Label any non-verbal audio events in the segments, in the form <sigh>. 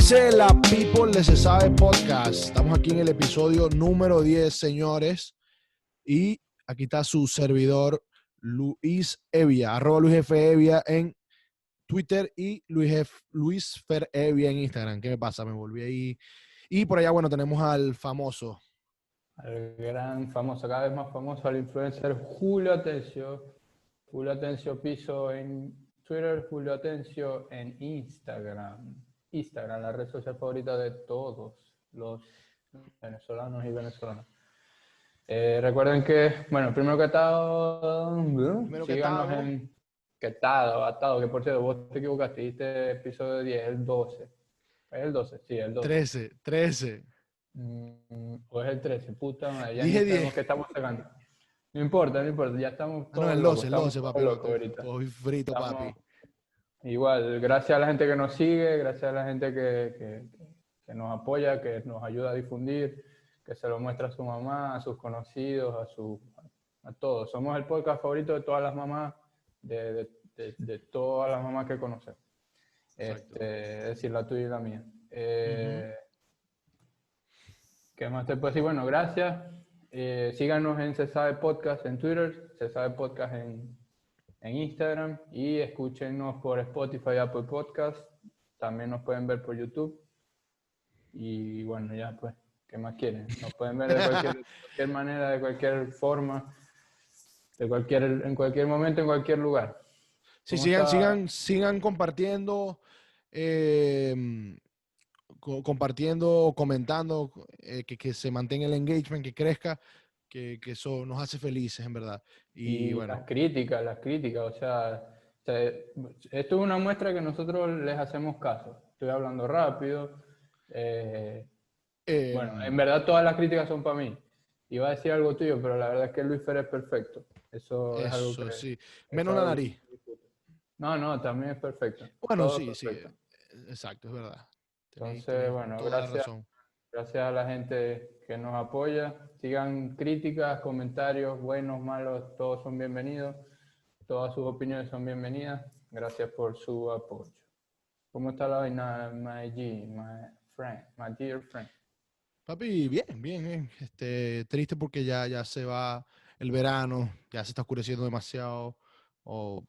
dice la People de Se Sabe Podcast? Estamos aquí en el episodio número 10, señores. Y aquí está su servidor, Luis Evia, arroba Luis F. Evia en Twitter y Luis, F, Luis Fer Evia en Instagram. ¿Qué me pasa? Me volví ahí. Y por allá, bueno, tenemos al famoso. Al gran famoso, cada vez más famoso, al influencer Julio Atencio. Julio Atencio Piso en Twitter, Julio Atencio en Instagram. Instagram, la red social favorita de todos los venezolanos y venezolanas. Eh, recuerden que, bueno, primero que todo, Primero que todo. en que tal, atado, que por cierto, vos te equivocaste, dijiste episodio 10, el 12. ¿Es el 12? Sí, el 12. 13, 13. Mm, o es el 13, puta madre, ya Dije ni sabemos 10. qué estamos sacando. No importa, no importa, ya estamos Ah, todos no, el locos, 12, el estamos 12, papi. locos ahorita. Estoy frito, Estamos- papi. Igual, gracias a la gente que nos sigue, gracias a la gente que, que- que nos apoya, que nos ayuda a difundir, que se lo muestra a su mamá, a sus conocidos, a, su, a todos. Somos el podcast favorito de todas las mamás, de, de- de- de todas las mamás que conocemos. Este, es decir, la tuya y la mía. Eh, ¿Qué más te puedo decir? Bueno, gracias. Eh, síganos en Se Sabe Podcast en Twitter, Se Sabe Podcast en, en Instagram y escúchenos por Spotify, Apple Podcast. También nos pueden ver por YouTube. Y bueno, ya pues, ¿qué más quieren? Nos pueden ver de cualquier, de cualquier manera, de cualquier forma, de cualquier, en cualquier momento, en cualquier lugar. Sí, ¿Cómo sigan, está? sigan, sigan compartiendo, eh, co- compartiendo, comentando, eh, que, que se mantenga el engagement, que crezca, que, que eso nos hace felices, en verdad. Y, Y, bueno, las críticas, las críticas, o sea, o sea, esto es una muestra que nosotros les hacemos caso. Estoy hablando rápido. eh, eh, bueno, en verdad todas las críticas son para mí. Iba a decir algo tuyo, pero la verdad es que Luis Fer es perfecto. Eso, es algo que... sí. Menos la nariz. No, no, también es perfecto. Bueno, Todo sí, sí. Exacto, es verdad. Entonces, bueno, gracias. razón. Gracias a la gente que nos apoya. Sigan críticas, comentarios, buenos, malos, todos son bienvenidos. Todas sus opiniones son bienvenidas. Gracias por su apoyo. ¿Cómo está la vaina, my G, my friend, my dear friend? Papi, bien, bien, bien. Este, triste porque ya, ya se va el verano, ya se está oscureciendo demasiado, o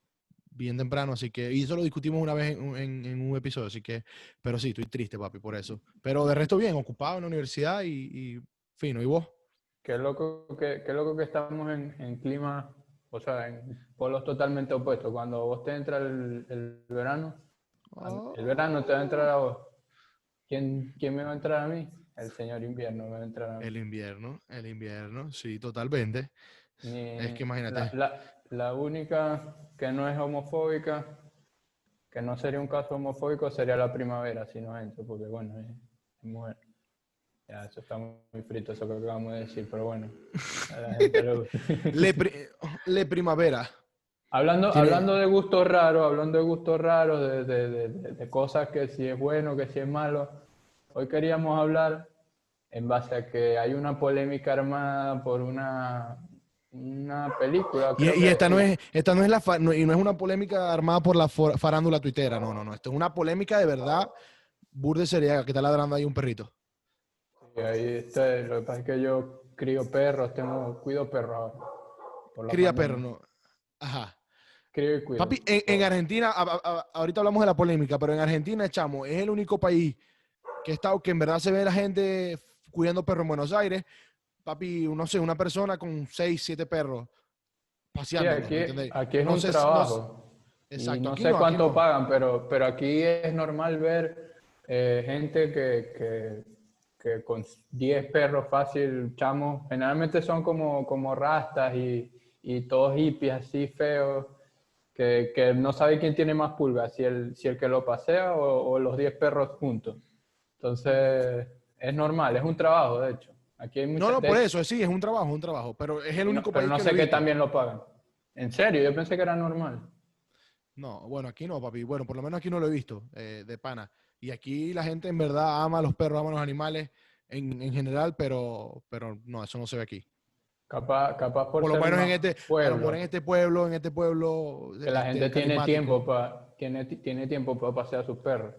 bien temprano, así que, y eso lo discutimos una vez en, un- en- en un episodio, así que, pero sí, estoy triste, papi, por eso. Pero de resto bien, ocupado en la universidad y, y fino. ¿Y vos? Qué loco que, qué loco que estamos en, en clima, o sea, en polos totalmente opuestos. Cuando vos te entra el, el verano, Oh, el verano te va a entrar a vos. ¿Quién, ¿Quién me va a entrar a mí? El señor invierno me va a entrar a mí. el invierno, el invierno, sí, totalmente. Ni- Es que imagínate. La, la- la única que no es homofóbica, que no sería un caso homofóbico, sería la primavera, si no Enzo, porque bueno, es, mujer. Ya, eso está muy frito, eso que acabamos de decir, pero bueno. a la gente le gusta. <laughs> Le, pri- le primavera. hablando, Tiene- hablando de gustos raros, hablando de gustos raros, de, de- de- de- de cosas que si es bueno, que si es malo, hoy queríamos hablar en base a que hay una polémica armada por una, una película. Y, esta no es, esta no es la no- y no es una polémica armada por la for- farándula tuitera, no, no, no. Esto es una polémica de verdad. Burde sería que está ladrando ahí un perrito. Y ahí está, lo que pasa es que yo crío perros, tengo, cuido perros Cría pandemia. perro, no. Ajá. Crío y cuido. Papi, en, en Argentina, a- a- a- ahorita hablamos de la polémica, pero en Argentina, chamo, es el único país que está, que en verdad se ve la gente cuidando perros en Buenos Aires. Papi, no sé, una persona con seis, siete perros Sí, paseando. aquí, aquí es No un sé no trabajo. Y Exacto. no aquí sé cuánto no. pagan, pero, pero aquí es normal ver eh, gente que, que, que con 10 perros fácil, chamos, generalmente son como, como rastas y, y todos hippies así feos, que, que no sabe quién tiene más pulgas, si el, si el que lo pasea o, o los 10 perros juntos. Entonces, es normal, es un trabajo, de hecho. Aquí hay mucha- No, no, por eso, sí, es un trabajo, es un trabajo. Pero es el no- único pero país no que sé que también lo pagan. En serio, yo pensé que era normal. No, bueno, aquí no, papi. Bueno, por lo menos aquí no lo he visto, eh, de pana. Y aquí la gente en verdad ama a los perros, ama a los animales en, en general, pero, pero no, eso no se ve aquí. Capaz, capaz por, Por lo menos en este, pueblo, en este pueblo, en este pueblo. que la este, gente tiene tiempo para tiene, ti- tiene tiempo para pasear a sus perros.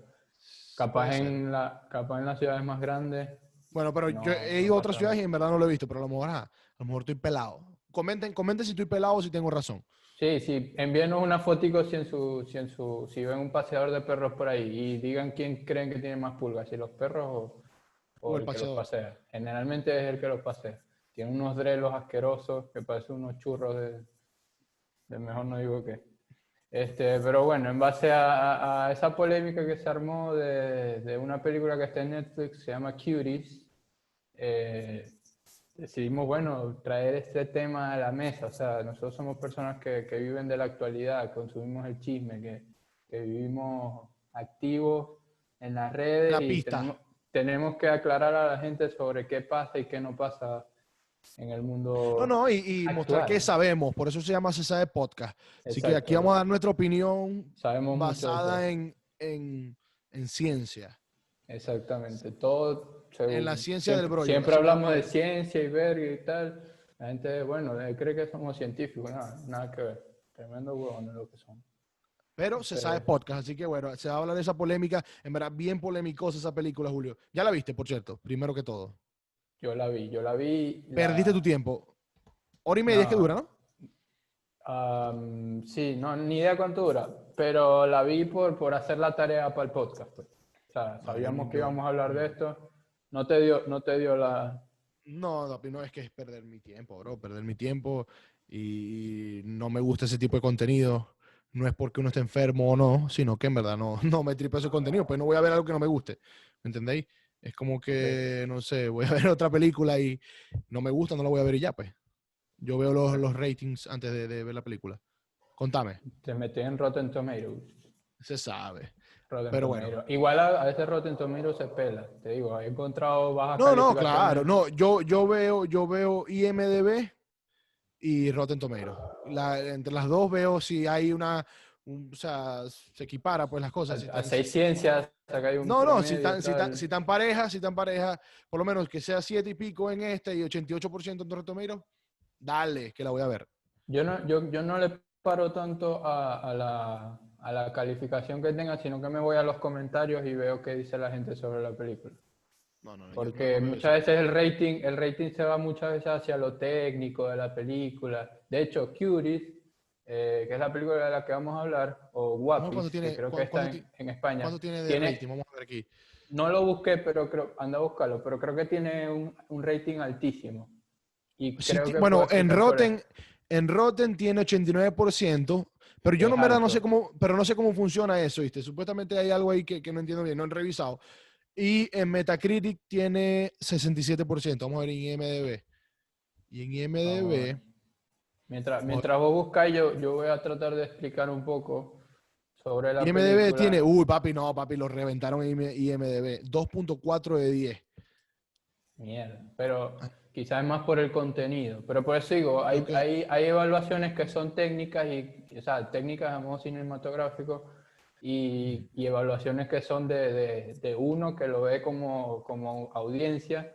Capaz en, la, capaz en las ciudades más grandes. Bueno, pero No, yo he no ido a otras ciudades y en verdad no lo he visto, pero a lo mejor, ajá, a lo mejor estoy pelado. Comenten, comenten si estoy pelado o si tengo razón. Sí, sí, envíenos una fotico si en su, si en su, si ven un paseador de perros por ahí y digan quién creen que tiene más pulgas, si los perros o, o O el el, que paseador. los pasea. Generalmente es el que los pasea. Tiene unos drelos asquerosos que parecen unos churros de, de mejor no digo qué. Este, pero bueno, en base a esa polémica que se armó de, de una película que está en Netflix, se llama Cuties, eh, decidimos, bueno, traer este tema a la mesa. O sea, nosotros somos personas que, que viven de la actualidad, consumimos el chisme, que, que vivimos activos en las redes La y pista. tenemos, tenemos que aclarar a la gente sobre qué pasa y qué no pasa en el mundo. No, no, y, y mostrar que sabemos, por eso se llama Se sabe podcast. Así que Exacto. aquí vamos a dar nuestra opinión Sabemos basada en, en, en ciencia. Exactamente, todo según- En la ciencia del siempre, brollo, Siempre la hablamos de ciencia y verga y tal. La gente, bueno, eh, cree que somos científicos, nada, nada que ver. Tremendo huevones lo que son. Pero se Pero- sabe podcast, así que bueno, se va a hablar de esa polémica. En verdad, bien polémicosa esa película, Julio. Ya la viste, por cierto, primero que todo. Yo la vi, yo la vi. la- Perdiste tu tiempo. Hora y media es que No. dura, ¿no? Am, sí, no, ni idea cuánto dura, pero la vi por, por hacer la tarea para el podcast. pues. O sea, sabíamos que íbamos a hablar de esto. No te dio, no te dio la... No, Dapi, no es que es perder mi tiempo, bro. Perder mi tiempo y no me gusta ese tipo de contenido. No es porque uno esté enfermo o no, sino que en verdad no, <laughs> no me tripa ese contenido. Pues no voy a ver algo que no me guste. ¿Me entendéis? Es como que, no sé, voy a <laughs> ver otra película y no me gusta, no la voy a ver y ya, pues. Yo veo los, los ratings antes de, de ver la película. Contame, Te metí en Rotten Tomatoes. se sabe. Rotten Pero bueno. Tomatoes. Igual a, a veces Rotten Tomatoes se pela. Te digo, he encontrado bajas No, no, claro. No, yo, yo veo, yo veo IMDB y Rotten Tomatoes. La- entre las dos veo si hay una, un- o sea, se equipara pues las cosas. si A, seis ciencias, ahí un no, no, si están, si, están, si están parejas, si están parejas, por lo menos que sea siete y pico en este y 88% en Rotten Tomatoes, dale, que la voy a ver. Yo no, yo, yo no le paro tanto a, a la, a la calificación que tenga, sino que me voy a los comentarios y veo qué dice la gente sobre la película. No, no, Porque no muchas veces el rating, el rating se va muchas veces hacia lo técnico de la película. De hecho, Cuties, eh, que es la película de la que vamos a hablar, o Guapis, tiene- que creo que está en, España. ¿Cuánto tiene de tiene- rating? Vamos a ver aquí. No lo busqué, pero creo, anda a buscarlo, pero creo que tiene un, un rating altísimo. Y Sí, creo ti- que bueno, en Rotten, en Rotten tiene 89%, pero yo no, en verdad no sé cómo, pero no sé cómo funciona eso, ¿viste? Supuestamente hay algo ahí que, que no entiendo bien, no he revisado. Y en Metacritic tiene 67%, vamos a ver en IMDB. Y en IMDB. Mientras, mientras vos buscáis, yo, yo voy a tratar de explicar un poco sobre la IMDB película. tiene, uy, papi, no, papi, lo reventaron en IMDB, 2.4 de 10. Mierda, pero quizás es más por el contenido. Pero por eso digo, hay, Ok. hay, hay evaluaciones que son técnicas, y, o sea, técnicas a modo cinematográfico, y, y evaluaciones que son de, de, de uno que lo ve como, como audiencia,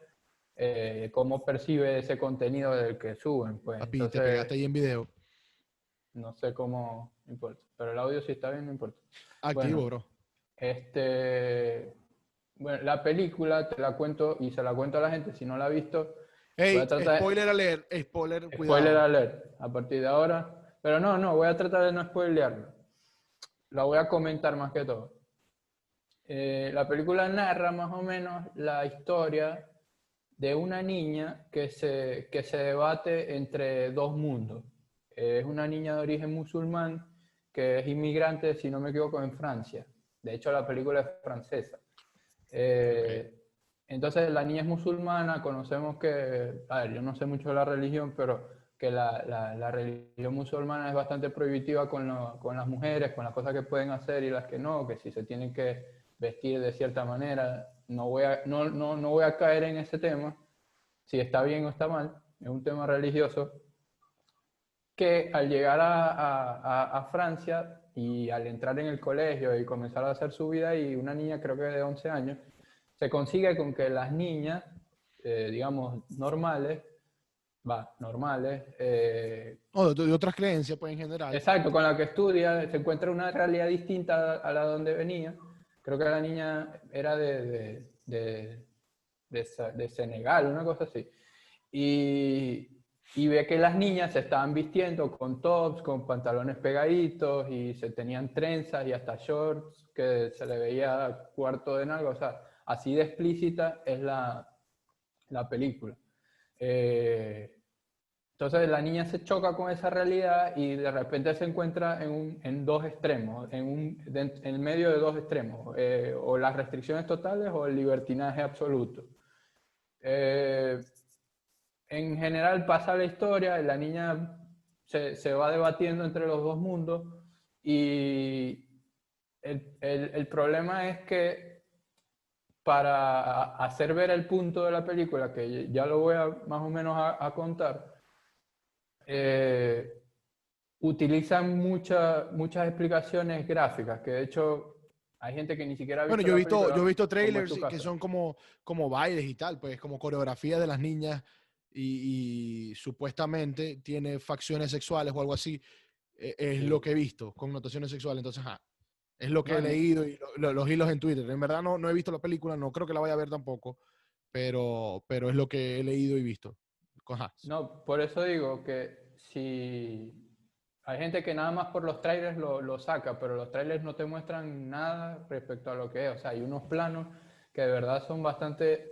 eh, cómo percibe ese contenido del que suben. Pues. Papi, te Entonces, pegaste ahí en video. no sé cómo no importa. Pero el audio si está bien, no importa. Activo, Bueno. bro. Este, bueno, la película te la cuento y se la cuento a la gente si no la ha visto. Ey, voy a tratar spoiler alert, spoiler, Spoiler cuidado. alert a partir de ahora. Pero no, no, voy a tratar de no spoilearlo. La voy a comentar más que todo. Eh, la película narra más o menos la historia de una niña que se, que se debate entre dos mundos. Eh, es una niña de origen musulmán que es inmigrante, si no me equivoco, en Francia. De hecho, la película es francesa. Eh, Entonces, la niña es musulmana, conocemos que, a ver, yo no sé mucho de la religión, pero que la, la- la religión musulmana es bastante prohibitiva con, lo- con las mujeres, con las cosas que pueden hacer y las que no, que si se tienen que vestir de cierta manera. No voy a, no, no, no voy a caer en ese tema, si está bien o está mal, es un tema religioso, que al llegar a, a- a- Francia y al entrar en el colegio y comenzar a hacer su vida, y una niña creo que de 11 años, se consigue con que las niñas, eh, digamos, normales, va, normales, eh, de, de otras creencias, pues en general. exacto, con la que estudia, se encuentra una realidad distinta a la donde venía, creo que la niña era de, de, de, Senegal, una cosa así. Y, y ve que las niñas se estaban vistiendo con tops, con pantalones pegaditos y se tenían trenzas y hasta shorts que se le veía cuarto de nalga. O sea, así de explícita es la, la película. Eh, entonces la niña se choca con esa realidad y de repente se encuentra en, un, en dos extremos, en, un, en el medio de dos extremos, eh, o las restricciones totales o el libertinaje absoluto. Eh, en general pasa la historia, la niña se, se, va debatiendo entre los dos mundos y el, el, el problema es que para hacer ver el punto de la película, que ya lo voy a más o menos a contar, eh, utilizan muchas muchas explicaciones gráficas, que de hecho hay gente que ni siquiera ha visto Bueno, yo he visto, yo he visto trailers que son como, como bailes y tal, pues como coreografía de las niñas y, supuestamente tiene facciones sexuales o algo así. E, es lo que he visto, con notaciones sexuales. Entonces, es lo que he leído y los hilos en Twitter. En verdad no, no he visto la película, no creo que la vaya a ver tampoco, pero, pero es lo que he leído y visto. No, por eso digo que si hay gente que nada más por los trailers lo, lo, saca, pero los trailers no te muestran nada respecto a lo que es. O sea, hay unos planos que de verdad son bastante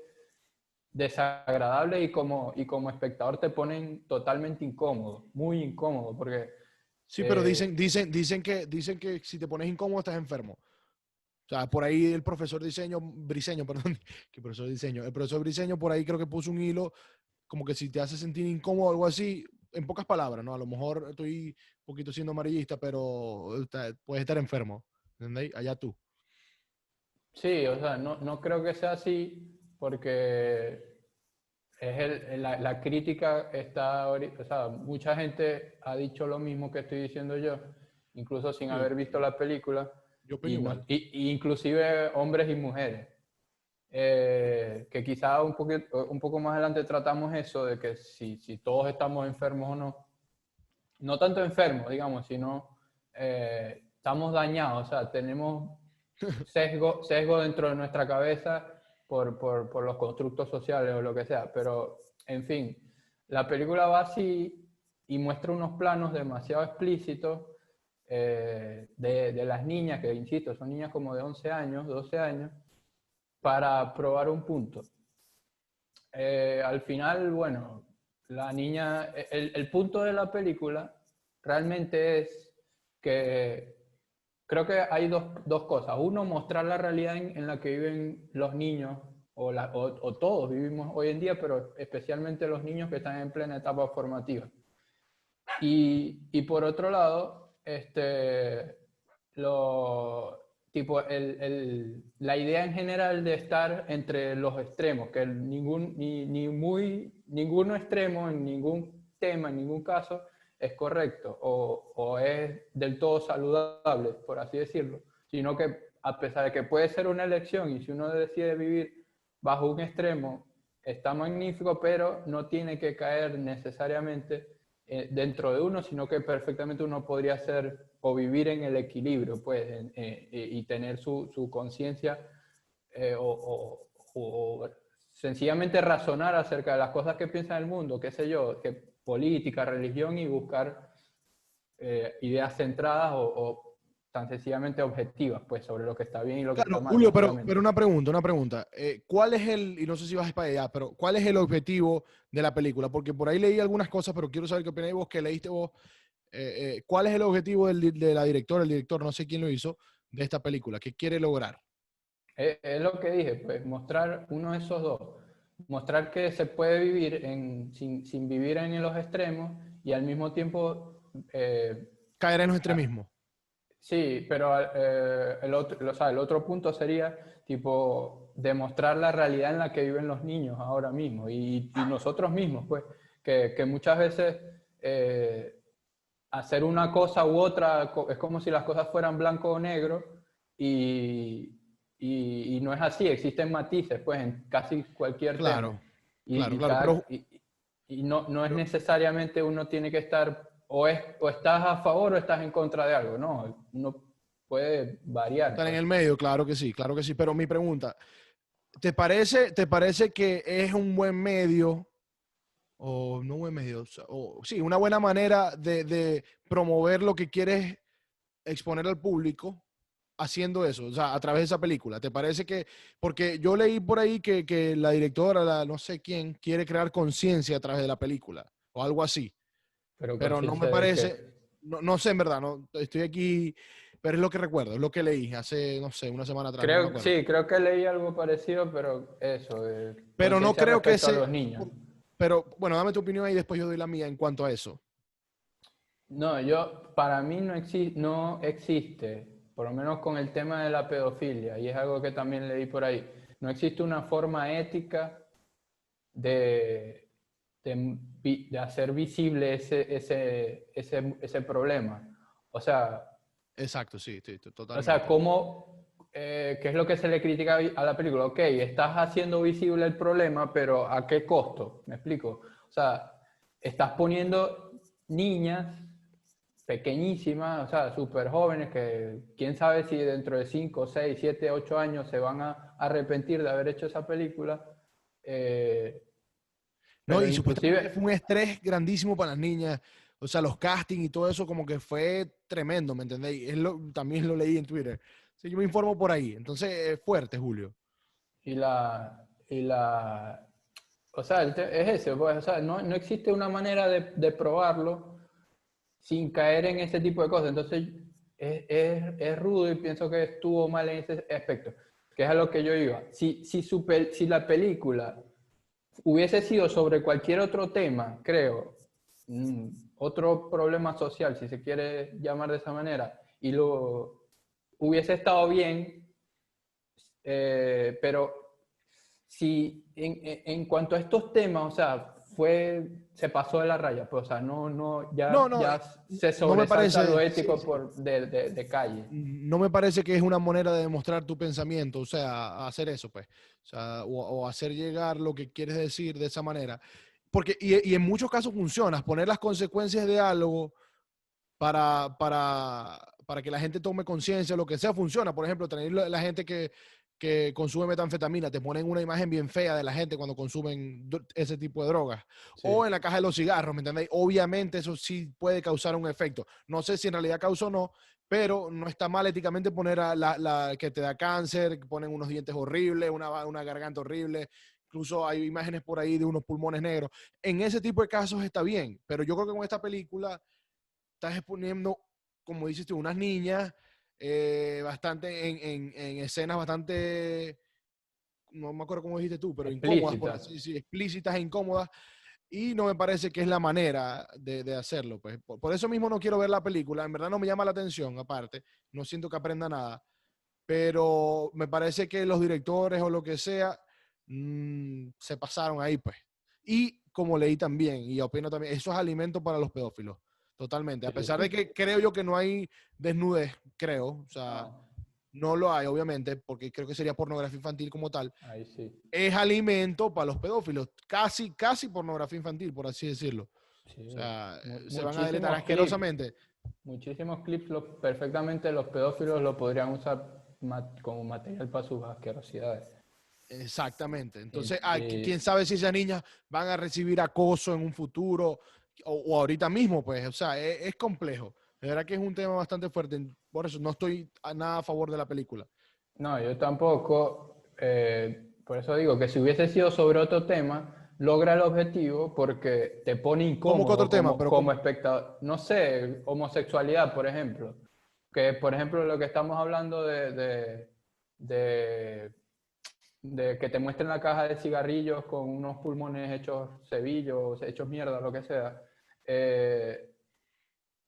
desagradables y como, y como espectador te ponen totalmente incómodo, muy incómodo, porque... Sí, pero eh, dicen, dicen, dicen, que, dicen que si te pones incómodo estás enfermo. O sea, por ahí el profesor diseño, Briseño, <laughs> perdón, que profesor diseño, el profesor Briseño por ahí creo que puso un hilo como que si te hace sentir incómodo o algo así, en pocas palabras, ¿no? A lo mejor estoy un poquito siendo amarillista, pero puedes estar enfermo, ¿entendéis? Allá tú. Sí, o sea, no, no creo que sea así porque es el, la, la, crítica está, o sea, mucha gente ha dicho lo mismo que estoy diciendo yo, incluso sin haber visto la película. Yo igual. y, inclusive hombres y mujeres. Eh, que quizá un, un poco más adelante tratamos eso de que si, si, todos estamos enfermos o no, no tanto enfermos, digamos, sino eh, estamos dañados, o sea, tenemos <laughs> sesgo, sesgo dentro de nuestra cabeza por, por, por, los constructos sociales o lo que sea, pero en fin, la película va así y muestra unos planos demasiado explícitos eh, de, de las niñas, que insisto, son niñas como de 11 años, 12 años, para probar un punto. Eh, al final, bueno, la niña, el, punto de la película realmente es que creo que hay dos, dos cosas. Uno, mostrar la realidad en, la que viven los niños, o, o, todos vivimos hoy en día, pero especialmente los niños que están en plena etapa formativa. Y, y por otro lado, este, lo, tipo el, el, la idea en general de estar entre los extremos, que ningún, ni, ni muy, ninguno extremo en ningún tema, en ningún caso, es correcto o, o, es del todo saludable, por así decirlo, sino que a pesar de que puede ser una elección y si uno decide vivir bajo un extremo, está magnífico, pero no tiene que caer necesariamente eh, dentro de uno, sino que perfectamente uno podría ser o vivir en el equilibrio, pues, eh, eh, y tener su, su conciencia o, o, sencillamente razonar acerca de las cosas que piensa el mundo, qué sé yo, que política, religión y buscar ideas centradas o, tan sencillamente objetivas, pues, sobre lo que está bien y lo que está mal. Julio, pero, pero una pregunta, una pregunta. Eh, ¿Cuál es el, y no sé si vas para allá, pero ¿cuál es el objetivo de la película? Porque por ahí leí algunas cosas, pero quiero saber qué opináis vos, que leíste vos. Eh, eh, ¿Cuál es el objetivo del, de la directora, el director, no sé quién lo hizo, de esta película? ¿Qué quiere lograr? Es, lo que dije, pues, mostrar uno de esos dos. Mostrar que se puede vivir en, sin, sin vivir en los extremos y al mismo tiempo... Caer en los extremismos. Sí, pero eh, el, otro, o sea, el otro punto sería tipo demostrar la realidad en la que viven los niños ahora mismo y, nosotros mismos, pues, que, que muchas veces eh, hacer una cosa u otra es como si las cosas fueran blanco o negro y, y, no es así, existen matices, pues, en casi cualquier claro, tema. Y, claro, y, no, no es necesariamente uno tiene que estar o, es, o estás a favor o estás en contra de algo, ¿no? Uno puede variar. Están en pues. el medio, claro que sí, claro que sí. Pero mi pregunta, ¿te parece, te parece que es un buen medio, o no buen medio, o- sí, una buena manera de, de promover lo que quieres exponer al público haciendo eso, o sea, a través de esa película? ¿Te parece que, porque yo leí por ahí que, que la directora, la no sé quién, quiere crear conciencia a través de la película, o algo así? pero no me parece- No, no sé en verdad, no, estoy aquí, pero es lo que recuerdo, es lo que leí hace, no sé, una semana atrás. Creo, sí, creo que leí algo parecido, pero eso. de Pero no creo que respecto a ese- los niños. Pero bueno, dame tu opinión y después yo doy la mía en cuanto a eso. No, yo, para mí no, exi- no existe, por lo menos con el tema de la pedofilia, y es algo que también leí por ahí, no existe una forma ética de, de, de hacer visible ese, ese, ese, ese problema. O sea, Exacto, sí, sí, sí, o totalmente. sea, ¿cómo, eh, qué es lo que se le critica a la película? Ok, estás haciendo visible el problema, pero ¿a qué costo? ¿Me explico? O sea, estás poniendo niñas pequeñísimas, o sea, súper jóvenes, que quién sabe si dentro de 5, 6, 7, 8 años se van a arrepentir de haber hecho esa película. eh, no, y supuestamente fue un estrés grandísimo para las niñas. O sea, los castings y todo eso como que fue tremendo, ¿me entendéis? Es lo- también lo leí en Twitter. Sí, yo me informo por ahí. Entonces, es fuerte, Julio. Y la, y la, o sea, es ese, pues, o sea, no, no existe una manera de, de probarlo sin caer en ese tipo de cosas. Entonces, es, es, es rudo y pienso que estuvo mal en ese aspecto, que es a lo que yo iba. Si, si, si la película hubiese sido sobre cualquier otro tema, creo, mm, otro problema social, si se quiere llamar de esa manera, y lo hubiese estado bien, eh, pero si en- en cuanto a estos temas, o sea, fue, se pasó de la raya, pues, o sea, no, no, ya, No, no, ya se no me sobresalta parece- lo sí, ético sí. por, de, de- de calle. no me parece que es una manera de demostrar tu pensamiento, o sea, hacer eso, pues, o, sea, o, o hacer llegar lo que quieres decir de esa manera. Porque, y, y en muchos casos funciona, poner las consecuencias de algo para, para, para que la gente tome conciencia, lo que sea, funciona. Por ejemplo, tener la, la gente que, que consume metanfetamina, te ponen una imagen bien fea de la gente cuando consumen ese tipo de drogas. Sí. O en la caja de los cigarros, ¿me entendéis? Obviamente eso sí puede causar un efecto. No sé si en realidad causa o no, pero no está mal éticamente poner a la, la que te da cáncer, que ponen unos dientes horribles, una, una garganta horrible. Incluso hay imágenes por ahí de unos pulmones negros. En ese tipo de casos está bien, pero yo creo que con esta película estás exponiendo, como dices tú, unas niñas eh, bastante en, en- en escenas bastante, no me acuerdo cómo dijiste tú, pero incómodas, por Explícitas. así explícitas e incómodas. Y no me parece que es la manera de, de hacerlo. Pues. Por, por eso mismo no quiero ver la película. En verdad no me llama la atención, aparte. No siento que aprenda nada. Pero me parece que los directores o lo que sea mm, se pasaron ahí, pues. Y como leí también, y opino también, eso es alimento para los pedófilos. Totalmente. A pesar de que creo yo que no hay desnudez, creo. O sea, No, no lo hay, obviamente, porque creo que sería pornografía infantil como tal. ahí sí. Es alimento para los pedófilos. Casi, casi pornografía infantil, por así decirlo. sí. O sea, se van a deletar asquerosamente. Muchísimos clips perfectamente los pedófilos lo podrían usar como material para sus asquerosidades. Exactamente. Entonces, y- quién sabe si esas niñas van a recibir acoso en un futuro o, o ahorita mismo, pues. O sea, es, es complejo. De verdad que es un tema bastante fuerte. Por eso no estoy a nada a favor de la película. No, yo tampoco. eh, por eso digo que si hubiese sido sobre otro tema, logra el objetivo porque te pone incómodo que otro tema? como, Pero como ¿cómo? espectador. No sé, homosexualidad, por ejemplo. Que, por ejemplo, lo que estamos hablando de, de, de, de que te muestren la caja de cigarrillos con unos pulmones hechos cebillos, hechos mierda, lo que sea. Eh,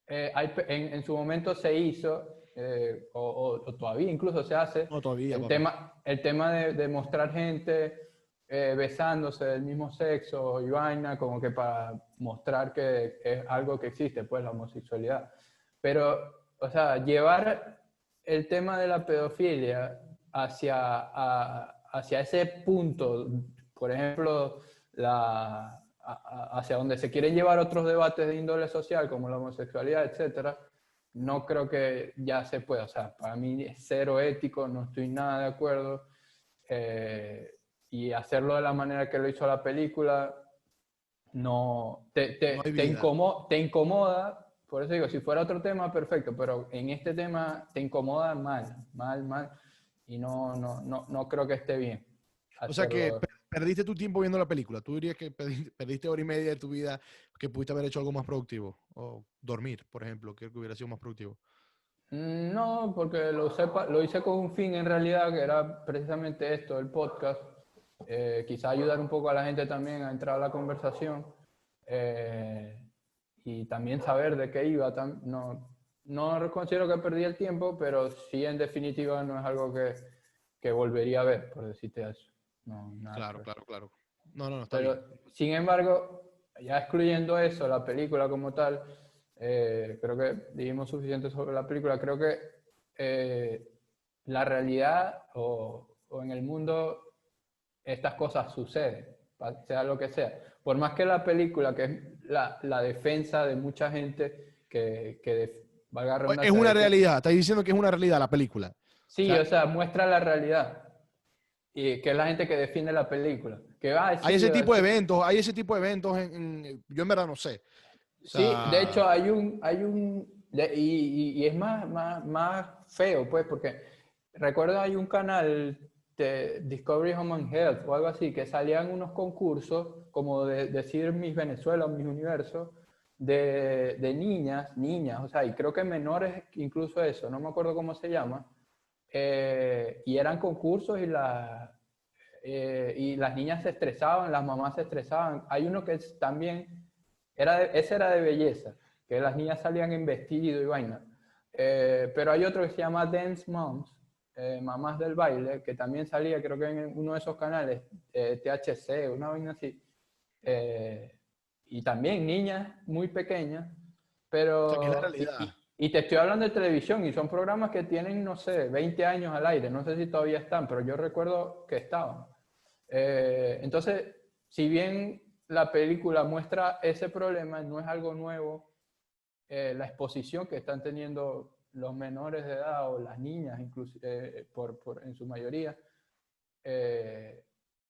eh, hay en, en su momento se hizo, eh, o, o- o todavía incluso se hace, No, todavía. el papá. tema, el tema de, de mostrar gente eh, besándose del mismo sexo y vaina, como que para mostrar que es algo que existe, pues la homosexualidad. Pero, o sea, llevar el tema de la pedofilia hacia, a- hacia ese punto, por ejemplo, la, hacia donde se quieren llevar otros debates de índole social, como la homosexualidad, etcétera, no creo que ya se pueda. O sea, para mí es cero ético, no estoy nada de acuerdo. Eh, y hacerlo de la manera que lo hizo la película, no, te, te, te, incomoda, te incomoda. Por eso digo, si fuera otro tema, perfecto, pero en este tema te incomoda mal, mal, mal, y no, no, no, no creo que esté bien. O sea que perdiste tu tiempo viendo la película. ¿Tú dirías que perdiste hora y media de tu vida que pudiste haber hecho algo más productivo? O dormir, por ejemplo, que hubiera sido más productivo. Mm, no, porque lo, sepa, lo hice con un fin en realidad, que era precisamente esto, el podcast. Eh, quizá ayudar un poco a la gente también a entrar a la conversación eh, y también saber de qué iba. No, no considero que perdí el tiempo, pero sí en definitiva no es algo que, que volvería a ver, por decirte eso. No, claro, claro, claro. No, no, no está Pero, sin embargo, ya excluyendo eso, la película como tal, eh, creo que dijimos suficiente sobre la película. Creo que eh, la realidad o, o, en el mundo estas cosas suceden, sea lo que sea. Por más que la película, que es la, la defensa de mucha gente que, que valga Es una realidad, estáis diciendo que es una realidad la película. Sí, o sea muestra la realidad y que es la gente que define la película. Que, hay ese tipo de eventos, hay ese tipo de eventos, en, yo en verdad no sé. sí, de hecho hay un, hay un y, y, es más, más, más, feo, pues, porque recuerdo hay un canal de Discovery Home Health o algo así, que salían unos concursos, como de, decir Mis Venezuela o Mis Universo, de, de, niñas, niñas, o sea, y creo que menores, incluso eso, no me acuerdo cómo se llama, eh, y eran concursos y, la, eh, y las niñas se estresaban, las mamás se estresaban. Hay uno que es, también, era ese era de belleza, que las niñas salían en vestido y vaina. Eh, pero hay otro que se llama Dance Moms, mamás del baile, que también salía, creo que en uno de esos canales, THC, una vaina así. Y también niñas muy pequeñas, pero... Y te estoy hablando de televisión y son programas que tienen, no sé, 20 años al aire. No sé si todavía están, pero yo recuerdo que estaban. Eh, entonces, si bien la película muestra ese problema, no es algo nuevo, eh, la exposición que están teniendo los menores de edad o las niñas, incluso, eh, por, por, en su mayoría,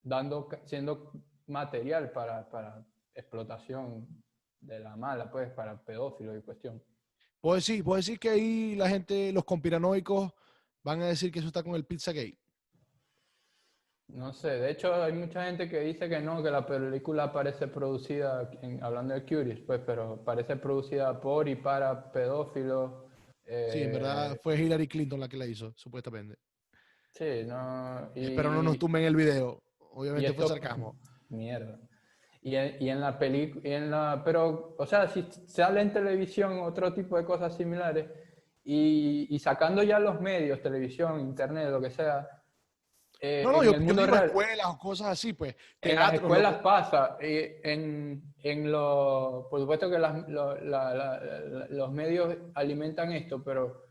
dando, siendo material para, para explotación de la mala, pues, para pedófilos y cuestión. Puedo decir, puedo decir que ahí la gente, los conspiranoicos, van a decir que eso está con el Pizzagate. No sé, de hecho hay mucha gente que dice que no, que la película parece producida, hablando de Curious, pues, pero parece producida por y para pedófilos. sí, en verdad eh, fue Hillary Clinton la que la hizo, supuestamente. Sí, no. Espero no nos tumben el video. Obviamente fue sarcasmo. Mierda. Y en, la película, pero, o sea, si sale en televisión otro tipo de cosas similares y, sacando ya los medios, televisión, internet, lo que sea. Eh, no, no, yo, yo escuelas o cosas así, pues. en las escuelas pasa, eh, en, en lo, por supuesto que las, los medios alimentan esto, pero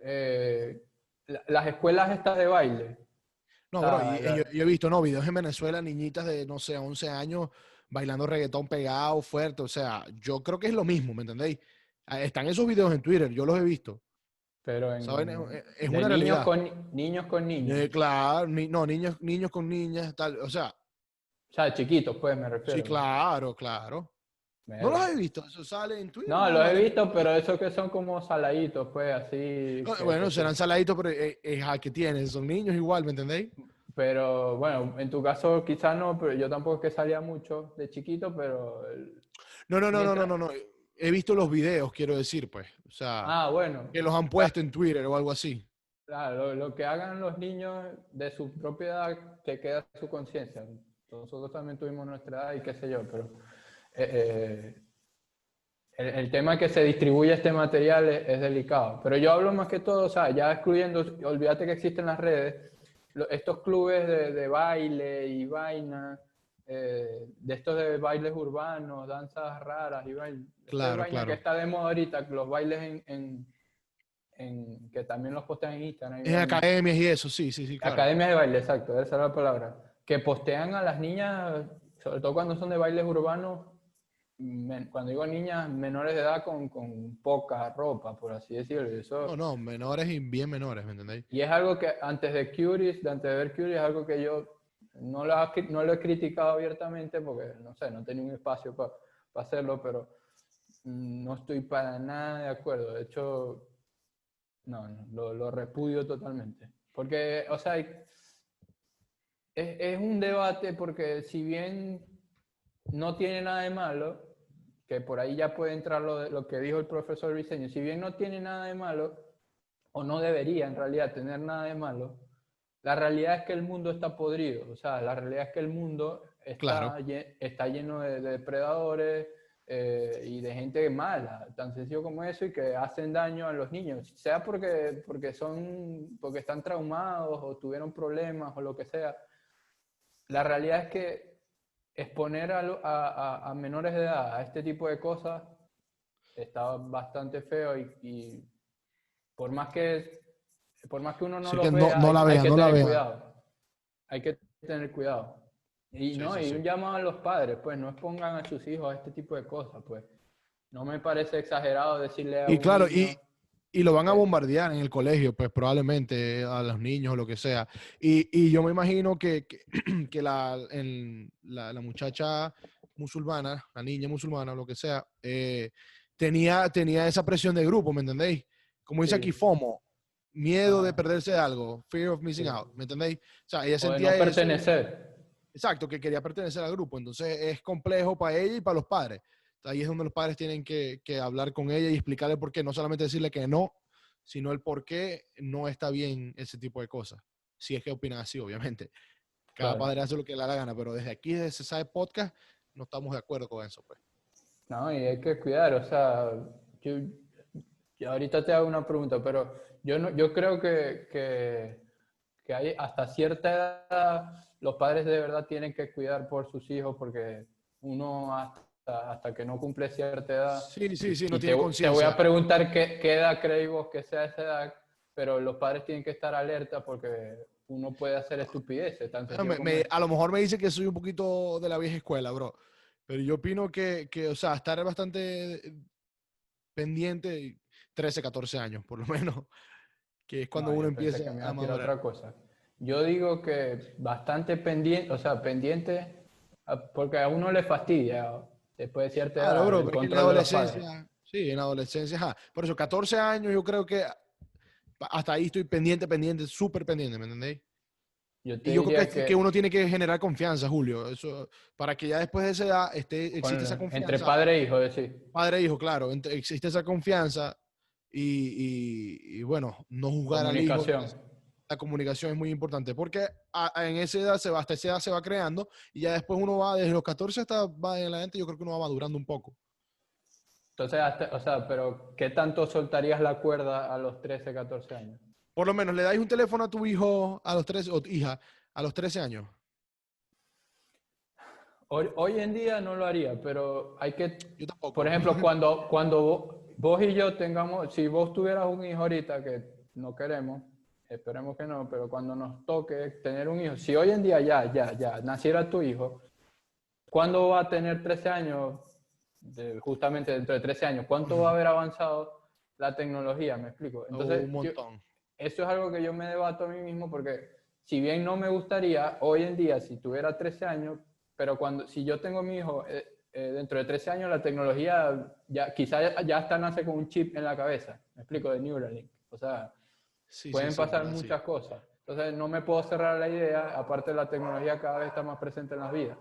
eh, las escuelas estas de baile. No, bro, yo, yo, he visto, no, videos en Venezuela, niñitas de, no sé, 11 años bailando reggaetón pegado, fuerte. O sea, yo creo que es lo mismo, ¿me entendéis? Ah, están esos videos en Twitter, yo los he visto. Pero en, Es, una niños Con, niños con niños. Eh, claro, no, niños, niños con niñas, tal, o sea. O sea, chiquitos, pues, me refiero. Sí, claro, claro. ¿No los he visto? ¿Eso sale en Twitter? No, los he visto, pero esos que son como saladitos, pues, así. bueno, serán saladitos, pero es, es, que tienen, son niños igual, ¿me entendéis? Pero bueno, en tu caso quizás no, pero yo tampoco es que salía mucho de chiquito, pero... No, no, no, no, no, no, no. He visto los videos, quiero decir, pues. O sea, ah, bueno. que los han puesto en Twitter o algo así. Claro, lo, que hagan los niños de su propiedad que queda su conciencia. Nosotros también tuvimos nuestra edad y qué sé yo, pero eh, eh, el, el, tema que se distribuye este material es, es, delicado. Pero yo hablo más que todo, o sea, ya excluyendo, olvídate que existen las redes, estos clubes de, baile y vaina, eh, de estos de bailes urbanos, danzas raras y baile, claro, que está de moda ahorita, los bailes en, en, que también los postean en Instagram. En academias y eso, sí, sí, sí. Academias de baile, exacto, esa es la palabra. Que postean a las niñas, sobre todo cuando son de bailes urbanos, cuando digo niñas, menores de edad con, con, poca ropa, por así decirlo. Eso, no, no, menores y bien menores, ¿me entendéis? Y es algo que antes de Curious, antes de ver Curious, es algo que yo no lo, no lo he criticado abiertamente porque, no sé, no tenía un espacio para hacerlo, pero no estoy para nada de acuerdo. De hecho, no, lo, lo, repudio totalmente. Porque, o sea, es, es, un debate porque si bien no tiene nada de malo, que por ahí ya puede entrar lo, lo que dijo el profesor Briceño, si bien no tiene nada de malo, o no debería en realidad tener nada de malo, la realidad es que el mundo está podrido. O sea, la realidad es que el mundo está, está lleno de depredadores, eh, y de gente mala, tan sencillo como eso, y que hacen daño a los niños, sea porque, porque, son, porque están traumados o tuvieron problemas o lo que sea. La realidad es que exponer a, a, a menores de edad a este tipo de cosas está bastante feo y, por más que por más que uno no lo vea, no, hay, que tener cuidado. Hay que tener cuidado. Y, no, y un llamado a los padres, pues no expongan a sus hijos a este tipo de cosas, pues. No me parece exagerado decirle a Y claro, y, y, lo van a bombardear en el colegio, pues probablemente a los niños o lo que sea. Y, y yo me imagino que, que, <clears throat> que la, en, la, la, muchacha musulmana, la niña musulmana o lo que sea, eh, tenía, tenía esa presión de grupo, ¿me entendéis? Como dice aquí FOMO, miedo de perderse algo, fear of missing out, ¿me entendéis? O sea, ella sentía... no pertenecer. Exacto, que quería pertenecer al grupo. Entonces es complejo para ella y para los padres. Ahí es donde los padres tienen que, hablar con ella y explicarle por qué, no solamente decirle que no, sino el por qué no está bien ese tipo de cosas. Si es que opinan así, obviamente. Cada padre hace lo que le da la gana, pero desde aquí, desde ese podcast, no estamos de acuerdo con eso, pues. No, y hay que cuidar, o sea, yo, ahorita te hago una pregunta, pero yo, no, yo creo que, que, que hay hasta cierta edad los padres de verdad tienen que cuidar por sus hijos porque uno hasta, hasta que no cumple cierta edad. Sí, sí, sí, no tiene conciencia. Te voy a preguntar qué, qué edad creéis vos que sea esa edad, pero los padres tienen que estar alerta porque uno puede hacer estupideces. a lo mejor me dice que soy un poquito de la vieja escuela, bro. Pero yo opino que, que o sea, estar bastante pendiente, 13, 14 años, por lo menos, <laughs> que es cuando uno empieza a, a otra cosa. Yo digo que bastante pendiente, o sea, pendiente, porque a uno le fastidia después de cierta edad. Claro, bro, en la adolescencia, sí, en la adolescencia, Por eso, 14 años yo creo que hasta ahí estoy pendiente, pendiente, súper pendiente, ¿me entendéis? Yo y yo creo que, que, uno tiene que generar confianza, Julio, eso, para que ya después de esa edad esté, existe esa confianza. Entre padre e hijo, decir. Padre e hijo, claro, existe esa confianza y, y, bueno, no juzgar al hijo la comunicación es muy importante porque en esa edad se va, hasta esa edad se va creando y ya después uno va, desde los 14 hasta va en la gente, yo creo que uno va madurando un poco. Entonces, o sea, pero ¿qué tanto soltarías la cuerda a los 13, 14 años? Por lo menos, ¿le dais un teléfono a tu hijo a los 13, o hija a los 13 años? Hoy, en día no lo haría, pero hay que, por ejemplo, <laughs> cuando, cuando vos, vos y yo tengamos, si vos tuvieras un hijo ahorita que no queremos, esperemos que no, pero cuando nos toque tener un hijo, si hoy en día ya, ya, ya naciera tu hijo, ¿cuándo va a tener 13 años? justamente dentro de 13 años, ¿cuánto va a haber avanzado la tecnología? Me explico. Entonces, un montón. eso es algo que yo me debato a mí mismo porque si bien no me gustaría hoy en día, si tuviera 13 años, pero cuando, si yo tengo mi hijo, eh, eh, dentro de 13 años la tecnología ya, quizá ya está nace con un chip en la cabeza, me explico, de Neuralink. O sea, Pueden pasar muchas cosas. Entonces, no me puedo cerrar la idea, aparte la tecnología cada vez está más presente en las vidas.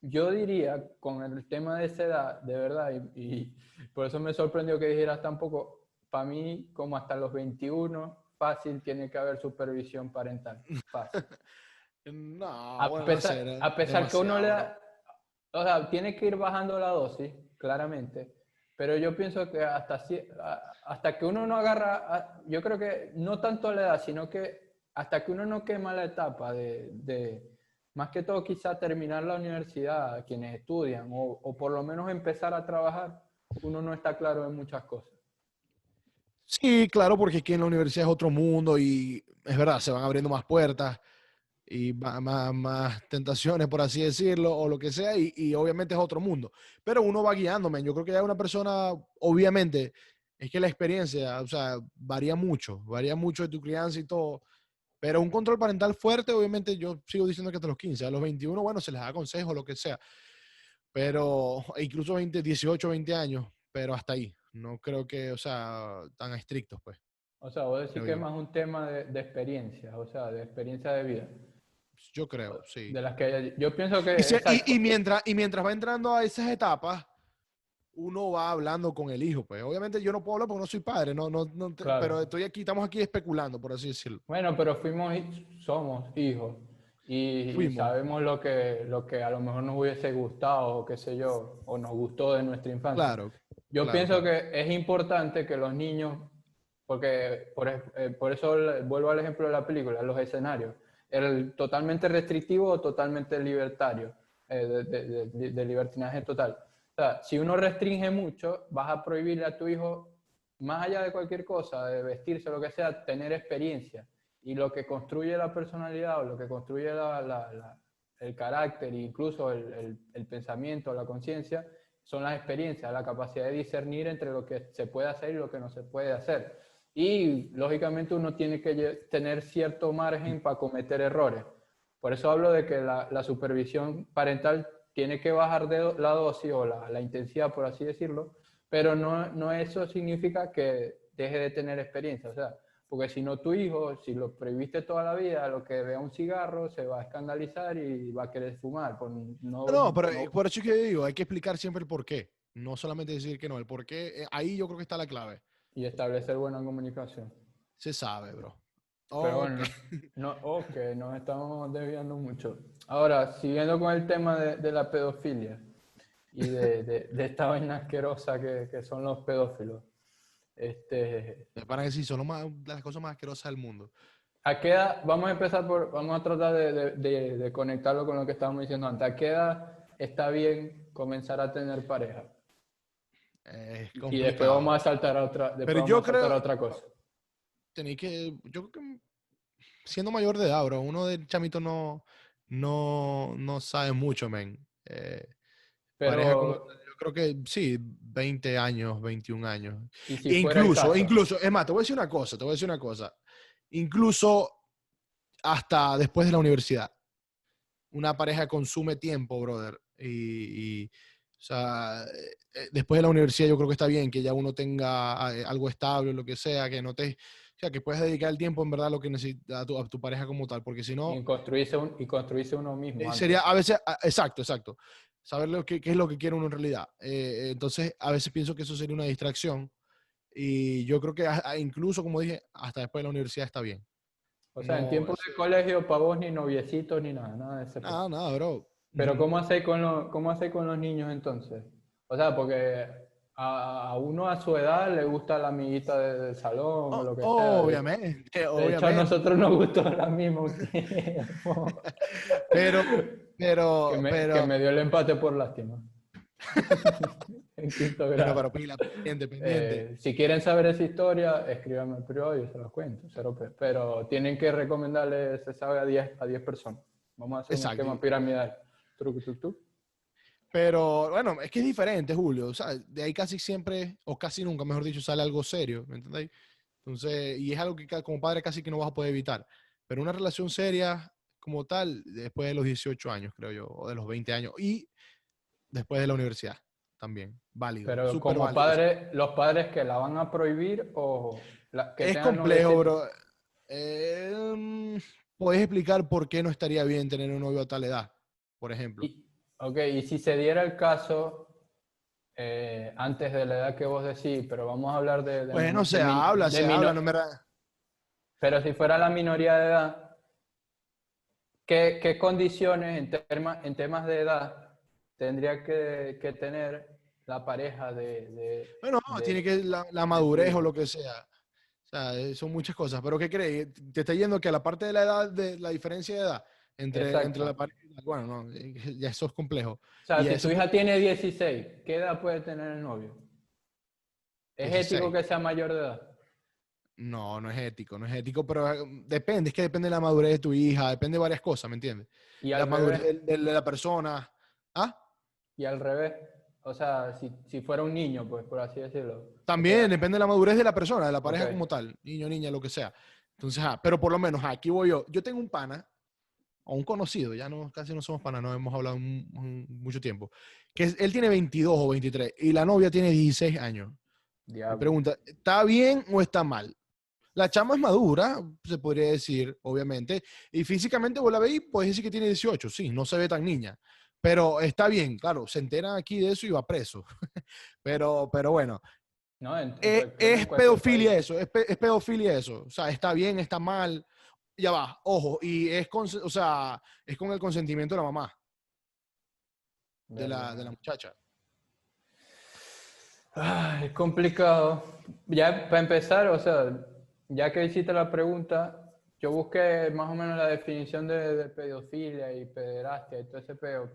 Yo diría, con el tema de esa edad, de verdad, y, <laughs> por eso me sorprendió que dijeras tampoco, para mí, como hasta los 21, fácil tiene que haber supervisión parental. <laughs> Fácil. no, a pesar, a pesar que uno le da, o sea, tiene que ir bajando la dosis, claramente, pero yo pienso que hasta, hasta que uno no agarra, yo creo que no tanto la edad, sino que hasta que uno no quema la etapa de, de más que todo quizá terminar la universidad, quienes estudian, o, o, por lo menos empezar a trabajar, uno no está claro en muchas cosas. Sí, claro, porque aquí en la universidad es otro mundo y es verdad, se van abriendo más puertas. Y más, más, tentaciones, por así decirlo, o lo que sea, y, y, obviamente es otro mundo. Pero uno va guiándome. Yo creo que ya una persona, obviamente, es que la experiencia, o sea, varía mucho, varía mucho de tu crianza y todo. Pero un control parental fuerte, obviamente, yo sigo diciendo que hasta los 15, a los 21, bueno, se les da consejo, lo que sea. Pero incluso 20, 18, 20 años, pero hasta ahí. No creo que, o sea, tan estrictos, pues. O sea, vos decís que es más un tema de, de, experiencia, o sea, de experiencia de vida. Yo creo, sí. De las que yo pienso que... Y, y, mientras, y mientras va entrando a esas etapas, uno va hablando con el hijo, pues. Obviamente yo no puedo hablar porque no soy padre, no, no, no pero estoy aquí, estamos aquí especulando, por así decirlo. Bueno, pero fuimos, somos hijos y, sabemos lo que, lo que a lo mejor nos hubiese gustado, o qué sé yo, o nos gustó de nuestra infancia. Claro. Yo pienso que es importante que los niños, porque por, eh, por eso vuelvo al ejemplo de la película, los escenarios, el totalmente restrictivo o totalmente libertario, eh, de, libertinaje total o sea, si uno restringe mucho, vas a prohibirle a tu hijo, más allá de cualquier cosa, de vestirse, lo que sea, tener experiencia. Y lo que construye la personalidad o lo que construye el carácter incluso el, el pensamiento, la conciencia, son las experiencias, la capacidad de discernir entre lo que se puede hacer y lo que no se puede hacer. Y lógicamente uno tiene que tener cierto margen para cometer errores. Por eso hablo de que la, la supervisión parental tiene que bajar de la dosis o la, la intensidad, por así decirlo, pero no, no eso significa que deje de tener experiencia, o sea, porque si no tu hijo, si lo prohibiste toda la vida, lo que vea un cigarro se va a escandalizar y va a querer fumar. Por no, no, pero por eso es que digo, hay que explicar siempre el por qué, no solamente decir que no, el por qué, eh, ahí yo creo que está la clave. Y establecer buena comunicación. Se sabe, bro. Pero bueno, no, ok, nos estamos desviando mucho. Ahora, siguiendo con el tema de, de la pedofilia y de, de, esta vaina asquerosa que, que, son los pedófilos. Este, Para que sí, son más, las cosas más asquerosas del mundo. ¿A qué edad, vamos a empezar por, vamos a tratar de, conectarlo con lo que estábamos diciendo antes. ¿A qué edad está bien comenzar a tener pareja? Y después vamos a saltar a otra, Pero yo creo, a otra cosa tenéis que, yo creo que siendo mayor de edad, bro, uno del chamito no, no, no sabe mucho, men. Eh, Pero yo creo que sí, 20 años, 21 años. incluso, incluso, es más, te voy a decir una cosa, te voy a decir una cosa. Incluso hasta después de la universidad. Una pareja consume tiempo, brother. Y, o sea, eh, eh, después de la universidad yo creo que está bien que ya uno tenga algo estable, lo que sea, que no te o sea, que puedes dedicar el tiempo en verdad a lo que necesita a tu, pareja como tal, porque si no... Y construirse, y construirse uno mismo. Eh, sería a veces, exacto, exacto. Saber lo que, qué es lo que quiere uno en realidad. Eh, entonces, a veces pienso que eso sería una distracción. Y yo creo que incluso, como dije, hasta después de la universidad está bien. O sea, en tiempos de colegio, para vos ni noviecitos ni nada, nada de ese Nada, nada, bro. Pero ¿cómo hacéis con, cómo con los niños entonces? O sea, porque a, uno a su edad le gusta la amiguita del salón o lo que sea. Obviamente, obviamente. a nosotros nos gustó la misma <laughs> pero, pero, que me, pero... Que me dio el empate por lástima. <laughs> en quinto grado. Pero, pila, pendiente, pendiente. Eh, si quieren saber esa historia, escríbanme al privado y yo se los cuento. Pero tienen que recomendarle, se sabe, a 10 a 10 personas. Vamos a hacer un esquema piramidal. Pero bueno, es que es diferente, Julio. O sea, de ahí casi siempre, o casi nunca, mejor dicho, sale algo serio, ¿me entendéis? Entonces, y es algo que como padre casi que no vas a poder evitar. Pero una relación seria como tal, después de los 18 años, creo yo, o de los 20 años, y después de la universidad también, válido. Pero como padres, los padres que la van a prohibir o... es complejo, bro. Eh, ¿Puedes explicar por qué no estaría bien tener un novio a tal edad, por ejemplo? Ok, y si se diera el caso eh, antes de la edad que vos decís, pero vamos a hablar de... Pues no se habla, se habla, no me... Pero si fuera la minoría de edad, ¿qué, qué condiciones en, en temas de edad tendría que, que tener la pareja de... bueno, tiene que la, la madurez o lo que sea. O sea, eh, son muchas cosas. Pero ¿qué crees? ¿Te está yendo que a la parte de la edad, de la diferencia de edad, entre, entre la pareja, bueno, no, <laughs> ya eso es complejo. O sea, si tu hija tiene 16, ¿qué edad puede tener el novio? ¿Es ético que sea mayor de edad? No, no es ético, no es ético, pero eh, depende, es que depende de la madurez de tu hija, depende de varias cosas, ¿me entiendes? Y La madurez revés, de, de la persona. ¿Ah? y al revés. O sea, si, si fuera un niño, pues, por así decirlo. También depende de la madurez de la persona, de la pareja Ok. como tal, niño, niña, lo que sea. Entonces, ah, pero por lo menos aquí voy yo. Yo tengo un pana, o un conocido, ya no, casi no somos panas, no hemos hablado un- un- mucho tiempo, que es- él tiene 22 o 23 y la novia tiene 16 años. Me pregunta, ¿está bien o está mal? La chama es madura, se podría decir, obviamente, y físicamente vos la veis, puedes decir que tiene 18, sí, no se ve tan niña, pero está bien, claro, se enteran aquí de eso y va preso. <laughs> pero, pero bueno, No, en- en es, creo que en es pedofilia eso, es, pe- es pedofilia eso. O sea, está bien, está mal, ya va, ojo, y es con, o sea, es con el consentimiento de la mamá, de la, de la muchacha. Es complicado. Ya para empezar, o sea, ya que hiciste la pregunta, yo busqué más o menos la definición de, de pedofilia y pederastia y todo ese pedo.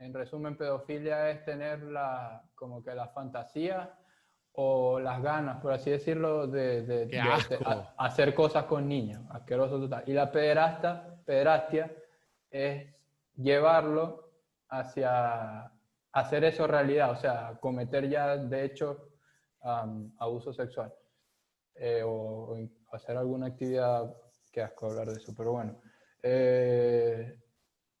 En resumen, pedofilia es tener la, como que la fantasía o las ganas, por así decirlo, de, hacer cosas con niños. Asqueroso total. Y la pederasta, pederastia es llevarlo hacia hacer eso realidad, o sea, cometer ya de hecho abuso sexual eh, o, hacer alguna actividad que asco hablar de eso, pero bueno. Eh,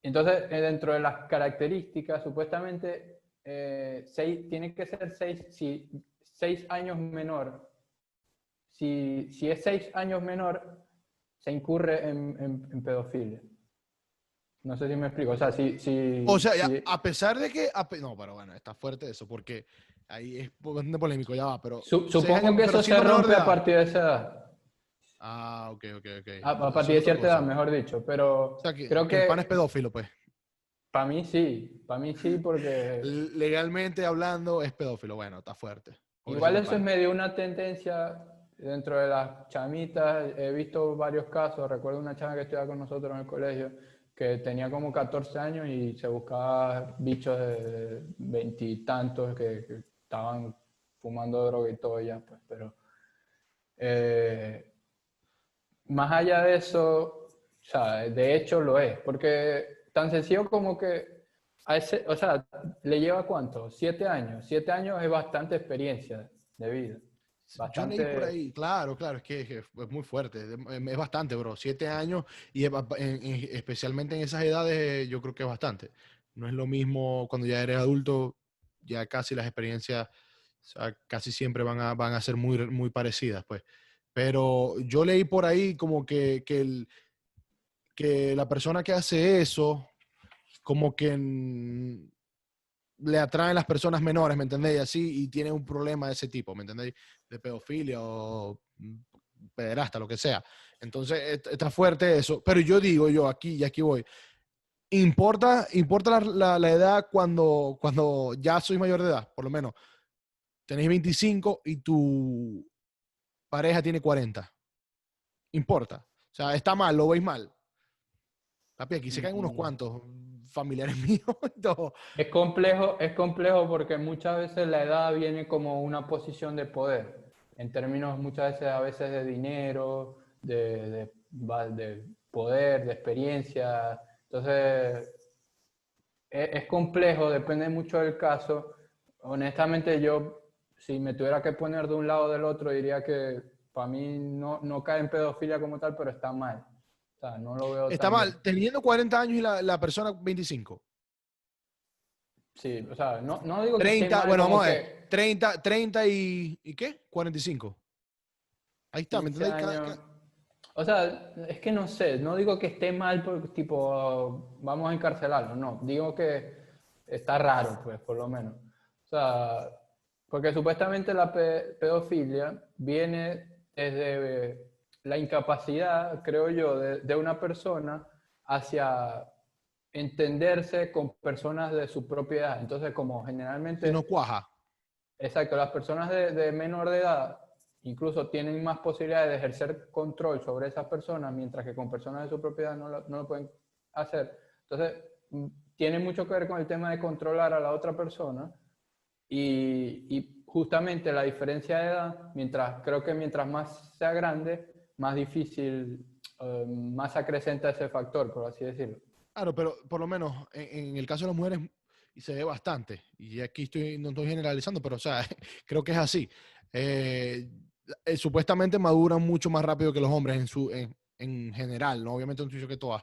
entonces, eh, dentro de las características, supuestamente eh, seis, tiene que ser seis, si, seis años menor. Si, si es seis años menor, se incurre en, en- en pedofilia. No sé si me explico. O sea, si... si O sea, si- a pesar de que, a no, pero bueno, está fuerte eso, porque ahí es bastante polémico, ya va, pero... Su- supongo años, que eso se rompe a partir de esa edad. Ah, ok, ok, ok. A, partir de cierta edad, mejor dicho. Pero O sea, que, creo que el pan es pedófilo, pues. para mí sí. Para mí sí, porque <laughs> Legalmente hablando, es pedófilo. Bueno, está fuerte. Igual eso es medio una tendencia dentro de las chamitas. He visto varios casos. Recuerdo una chama que estudiaba con nosotros en el colegio que tenía como 14 años y se buscaba bichos de veintitantos que, que estaban fumando droga y todo ya, pues, pero eh, más allá de eso, o sea, de hecho lo es, porque tan sencillo como que a ese, o sea, le lleva cuánto, siete años, siete años es bastante experiencia de vida. Yo leí por Bastante- ahí, claro, claro, es que, es muy fuerte, es bastante, bro. Siete años y es ba- en- en- especialmente en esas edades, yo creo que es bastante. No es lo mismo cuando ya eres adulto, ya casi las experiencias, o sea, casi siempre van a, van a ser muy, muy parecidas, pues. Pero yo leí por ahí como que, que, el- que la persona que hace eso, como que le atraen las personas menores, ¿me entendéis? Y así, y tiene un problema de ese tipo, ¿me entendéis? De pedofilia o mm, pederasta, lo que sea. Entonces, est- está fuerte eso. Pero yo digo, yo aquí, y aquí voy. ¿Importa, importa la, la- la edad cuando, cuando ya soy mayor de edad? Por lo menos, tenéis 25 y tu pareja tiene 40. ¿Importa? O sea, está mal, lo veis mal. Papi, aquí se caen unos cuantos familiares <laughs> míos y todo. Es complejo, es complejo porque muchas veces la edad viene como una posición de poder, en términos muchas veces a veces de dinero, de, poder, de experiencia. Entonces, es, es complejo, depende mucho del caso. Honestamente, yo, si me tuviera que poner de un lado o del otro, diría que para mí no, no cae en pedofilia como tal, pero está mal. O sea, no lo veo Está tan bien. mal, teniendo 40 años y la, la persona 25. Sí, o sea, no, no digo que esté 30, mal bueno, vamos a ver. 30, 30 y, ¿y qué? 45. Ahí está, ¿me 15 entendéis? Cada- O sea, es que no sé, no digo que esté mal porque tipo vamos a encarcelarlo, no, digo que está raro, pues, por lo menos. O sea, porque supuestamente la pe- pedofilia viene desde la incapacidad, creo yo, de, de una persona hacia entenderse con personas de su propiedad. Entonces, como generalmente... No cuaja. Exacto, las personas de, de menor de edad incluso tienen más posibilidades de ejercer control sobre esas personas, mientras que con personas de su propiedad no lo, no lo pueden hacer. Entonces, mm, tiene mucho que ver con el tema de controlar a la otra persona y, y justamente la diferencia de edad, mientras, creo que mientras más sea grande, más difícil, eh, más acrecenta ese factor, por así decirlo. Claro, pero por lo menos en, el caso de las mujeres se ve bastante, y aquí estoy, no estoy generalizando, pero o sea, <laughs> creo que es así. Eh, eh, supuestamente maduran mucho más rápido que los hombres en, su, en, en general, ¿no? Obviamente no estoy que todas.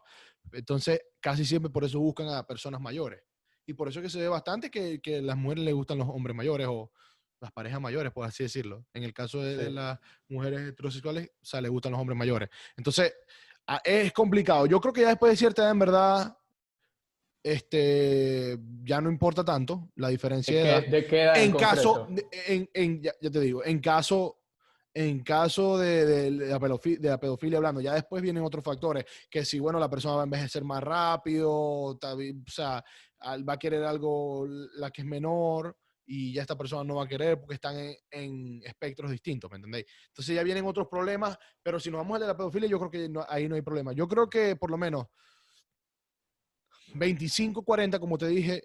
Entonces, casi siempre por eso buscan a personas mayores. Y por eso es que se ve bastante que, que las mujeres les gustan los hombres mayores o las parejas mayores, por así decirlo. En el caso de, las mujeres heterosexuales, o sea, les gustan los hombres mayores. Entonces, es complicado. Yo creo que ya después de cierta edad, en verdad, este, ya no importa tanto la diferencia de, edad. ¿De qué edad en, caso, en, en ya, te digo, en caso, en caso de, de, la pedofilia, de, la pedofilia, hablando, ya después vienen otros factores, que si, bueno, la persona va a envejecer más rápido, o sea, va a querer algo la que es menor, y ya esta persona no va a querer porque están en, espectros distintos, ¿me entendéis? Entonces ya vienen otros problemas, pero si nos vamos a de la pedofilia, yo creo que ahí no hay problema. Yo creo que por lo menos 25, 40, como te dije,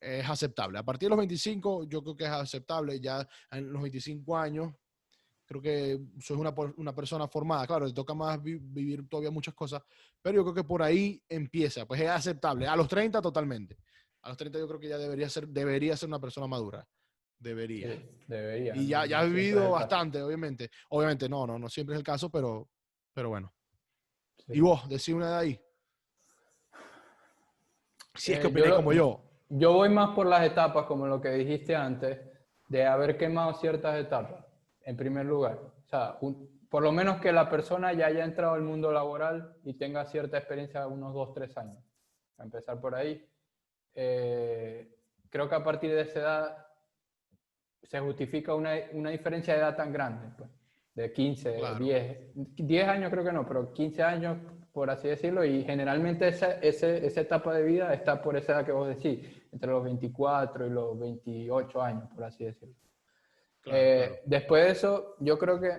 es aceptable. A partir de los 25, yo creo que es aceptable. Ya en los 25 años, creo que soy una, una persona formada. Claro, te toca más vivir todavía muchas cosas, pero yo creo que por ahí empieza. Pues es aceptable. A los 30, totalmente. A los 30 yo creo que ya debería ser, debería ser una persona madura. Debería. debería. Y ya, ya ha vivido bastante, obviamente. Obviamente no, no, no siempre es el caso, pero, pero bueno. Y vos, decí una de ahí. Si es que eh, como yo. Yo voy más por las etapas, como lo que dijiste antes, de haber quemado ciertas etapas, en primer lugar. O sea, por lo menos que la persona ya haya entrado al mundo laboral y tenga cierta experiencia de unos dos, tres años. A empezar por ahí. Eh, creo que a partir de esa edad se justifica una, una diferencia de edad tan grande, pues, de 15, 10, 10 años creo que no, pero 15 años, por así decirlo, y generalmente esa, esa etapa de vida está por esa edad que vos decís, entre los 24 y los 28 años, por así decirlo. Eh, después de eso, yo creo que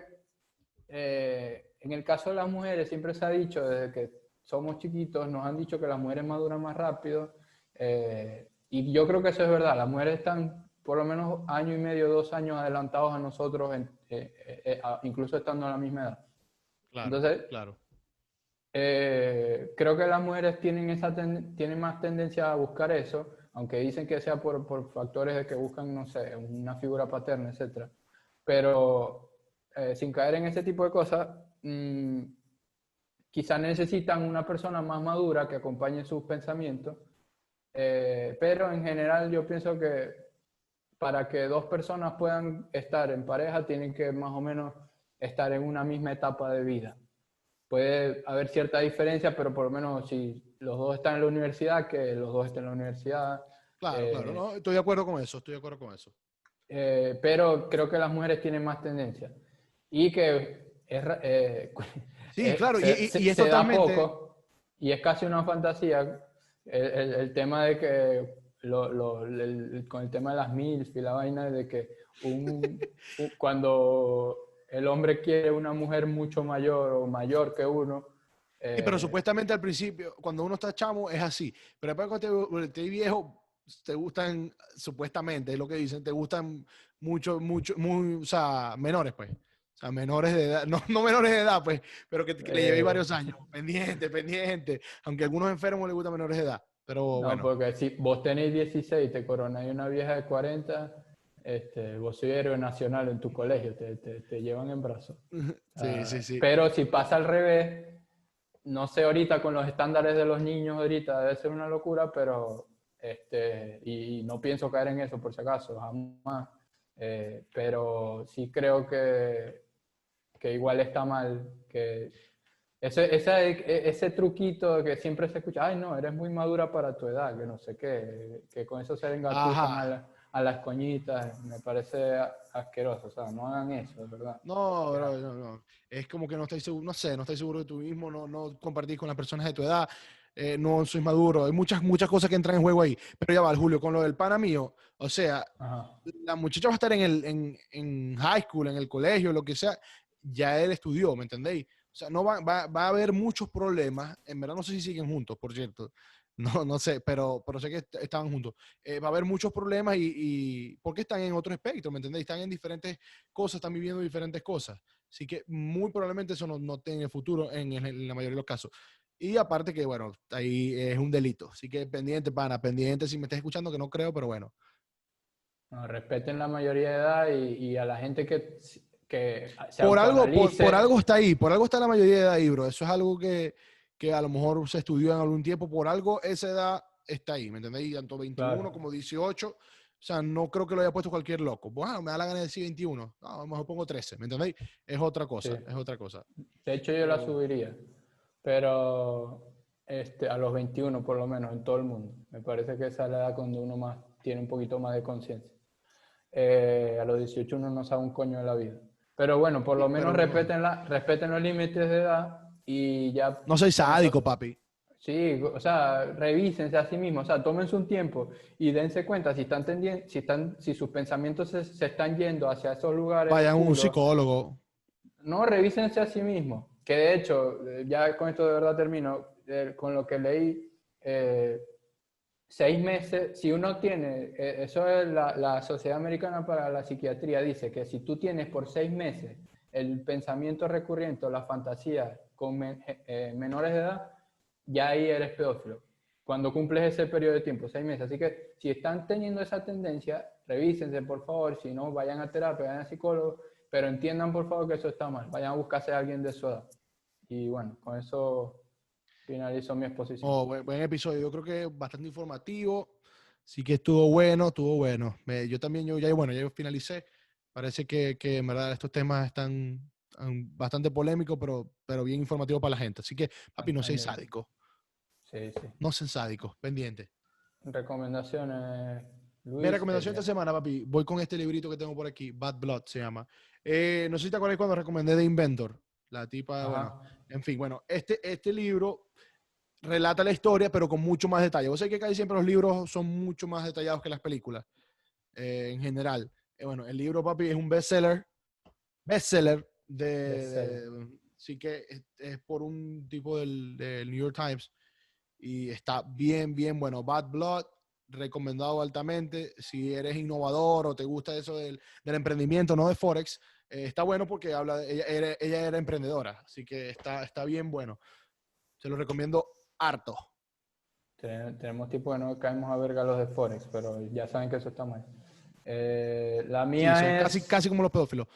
eh, en el caso de las mujeres, siempre se ha dicho, desde que somos chiquitos, nos han dicho que las mujeres maduran más rápido, eh, y yo creo que eso es verdad, las mujeres están por lo menos año y medio, dos años adelantados a nosotros, eh, eh, incluso estando a la misma edad. Claro, Entonces, claro. creo que las mujeres tienen, esa tienen más tendencia a buscar eso, aunque dicen que sea por, por factores de que buscan, no sé, una figura paterna, etc. Pero sin caer en ese tipo de cosas, mmm, quizás necesitan una persona más madura que acompañe sus pensamientos eh, pero en general yo pienso que para que dos personas puedan estar en pareja tienen que más o menos estar en una misma etapa de vida. Puede haber cierta diferencia, pero por lo menos si los dos están en la universidad, que los dos estén en la universidad. Claro, eh, claro, no, estoy de acuerdo con eso, estoy de acuerdo con eso. Eh, pero creo que las mujeres tienen más tendencia. Y que es... <laughs> sí, claro, y, y, es totalmente... poco, y es casi una fantasía el, el, tema de que, lo, lo, con el tema de las MILF y la vaina de que <laughs> un, cuando el hombre quiere una mujer mucho mayor o mayor que uno. sí, pero eh, supuestamente al principio, cuando uno está chamo, es así. Pero después cuando te, te viejo, te gustan, supuestamente, es lo que dicen, te gustan mucho, mucho, muy, o sea, menores, pues. O sea, menores de edad, <laughs> no, no menores de edad, pues, pero que, le llevé eh. varios años. Pendiente, pendiente. Aunque a algunos enfermos les gusta menores de edad. Pero no, porque si vos tenéis 16 y te coronáis una vieja de 40, este, vos sois héroe nacional en tu colegio, te, te, te llevan en brazos. Sí, ah, sí, sí. Pero si pasa al revés, no sé ahorita con los estándares de los niños ahorita, debe ser una locura, pero este, y, no pienso caer en eso por si acaso, jamás. Eh, pero sí creo que que igual está mal, que ese, ese, ese truquito que siempre se escucha, ay no, eres muy madura para tu edad, que no sé qué, que con eso se engatusan a, a, las coñitas, me parece asqueroso, o sea, no hagan eso, ¿verdad? No, no, no, es como que no estoy seguro, no sé, no estoy seguro de tú mismo, no, no compartís con las personas de tu edad, eh, no soy maduro, hay muchas, muchas cosas que entran en juego ahí, pero ya va, Julio, con lo del pana mío, o sea, la muchacha va a estar en, el, en, en high school, en el colegio, lo que sea, ya él estudió, ¿me entendéis? O sea, no va, va, va, a haber muchos problemas. En verdad no sé si siguen juntos, por cierto. <laughs> No, no sé, pero, pero sé que estaban juntos. Eh, va a haber muchos problemas y, y, porque están en otro espectro, ¿me entendéis? Están en diferentes cosas, están viviendo diferentes cosas. Así que muy probablemente eso no, no tenga futuro en, en, la mayoría de los casos. Y aparte que, bueno, ahí es un delito. Así que pendiente, pana, pendiente si me estás escuchando, que no creo, pero bueno. No, respeten la mayoría de edad y, y a la gente que, que por algo, por, por, algo está ahí, por algo está la mayoría de edad ahí, bro. Eso es algo que, que a lo mejor se estudió en algún tiempo, por algo esa edad está ahí, ¿me entendéis? Tanto 21 como 18. O sea, no creo que lo haya puesto cualquier loco. Bueno, me da la gana de decir 21. No, a lo mejor pongo 13, ¿me entendéis? Es otra cosa, es otra cosa. De hecho, yo la subiría, pero este, a los 21 por lo menos en todo el mundo. Me parece que esa es la edad cuando uno más tiene un poquito más de conciencia. Eh, a los 18 uno no sabe un coño de la vida. Pero bueno, por lo menos respeten, la, respeten los límites de edad y ya... No soy sádico, papi. Sí, o sea, revísense a sí mismos, o sea, tómense un tiempo y dense cuenta si están si están, si sus pensamientos se, están yendo hacia esos lugares. Vayan a un psicólogo. No, revísense a sí mismos. Que de hecho, ya con esto de verdad termino, eh, con lo que leí, eh, seis meses, si uno tiene, eso es la, Sociedad Americana para la Psiquiatría, dice que si tú tienes por seis meses el pensamiento recurrente o la fantasía con eh, eh, menores de edad, ya ahí eres pedófilo. Cuando cumples ese periodo de tiempo, seis meses. Así que si están teniendo esa tendencia, revísense por favor. Si no, vayan a terapia, vayan a psicólogo, pero entiendan por favor que eso está mal. Vayan a buscarse a alguien de su edad. Y bueno, con eso finalizo mi exposición. Oh, buen, episodio. Yo creo que bastante informativo. Sí que estuvo bueno, estuvo bueno. yo también, yo ya, bueno, ya finalicé. Parece que, que en verdad estos temas están bastante polémico, pero, pero bien informativo para la gente. Así que, papi, no seas sádico. Sí, sí. No seas sádico, pendiente. Recomendaciones. Luis, Mi recomendación esta semana, papi, voy con este librito que tengo por aquí, Bad Blood se llama. Eh, no sé si te acuerdas cuando recomendé The Inventor, la tipa, bueno, en fin, bueno, este, este libro relata la historia, pero con mucho más detalle. Vos sabés que casi siempre los libros son mucho más detallados que las películas, eh, en general. Eh, bueno, el libro, papi, es un bestseller, bestseller, de, sí que es, por un tipo del, New York Times y está bien, bien bueno. Bad Blood, recomendado altamente. Si eres innovador o te gusta eso del, emprendimiento, no de Forex, eh, está bueno porque habla de, ella, era, ella era emprendedora, así que está, está bien bueno. Se lo recomiendo harto. Tenemos tipo de no caemos a verga los de Forex, pero ya saben que eso está mal. Eh, la mía es... Casi, casi como los pedófilos.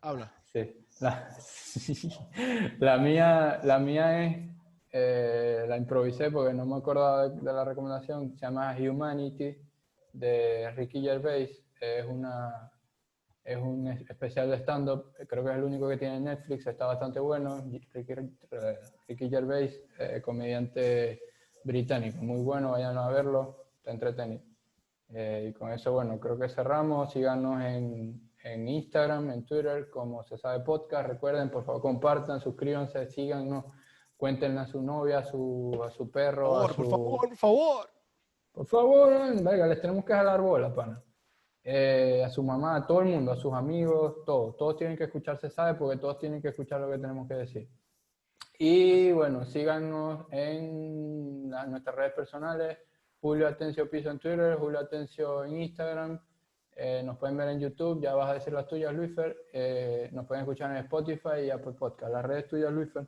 Habla. <laughs> Sí. La, mía, la mía es, eh, la improvisé porque no me acordaba de, la recomendación, se llama Humanity de Ricky Gervais. Es, una, es un especial de stand-up, creo que es el único que tiene Netflix, está bastante bueno. Ricky, Ricky Gervais, eh, comediante británico, muy bueno, vayan a verlo, está entretenido. Eh, y con eso, bueno, creo que cerramos. Síganos en en Instagram, en Twitter, como se sabe podcast. Recuerden, por favor, compartan, suscríbanse, síganos, cuéntenle a su novia, a su, a su perro. Por, a por favor, por favor. Por favor, venga, les tenemos que jalar bola, pana. Eh, a su mamá, a todo el mundo, a sus amigos, todos. Todos tienen que escuchar, se sabe, porque todos tienen que escuchar lo que tenemos que decir. Y bueno, síganos en nuestras redes personales. Julio Atencio Piso en Twitter, Julio Atencio en Instagram. Eh, nos pueden ver en YouTube, ya vas a decir las tuyas, Luisfer. Eh, nos pueden escuchar en Spotify y Apple Podcast. Las redes tuyas, Luisfer.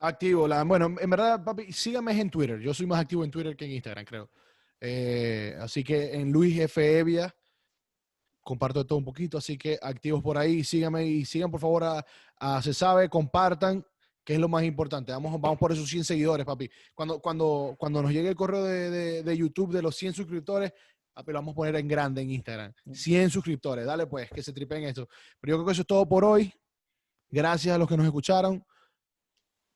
Activo. La, bueno, en verdad, papi, síganme en Twitter. Yo soy más activo en Twitter que en Instagram, creo. Eh, así que en Luis F. Evia comparto todo un poquito, así que activos por ahí, síganme y sigan por favor a, Se Sabe, compartan, que es lo más importante. Vamos, vamos por esos 100 seguidores, papi. Cuando, cuando, cuando nos llegue el correo de, de, de YouTube de los 100 suscriptores, pero lo vamos a poner en grande en Instagram. 100 suscriptores, dale pues, que se tripen esto. Pero yo creo que eso es todo por hoy. Gracias a los que nos escucharon.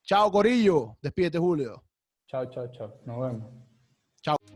Chao, Corillo. Despídete, Julio. Chao, chao, chao. Nos vemos. Chao.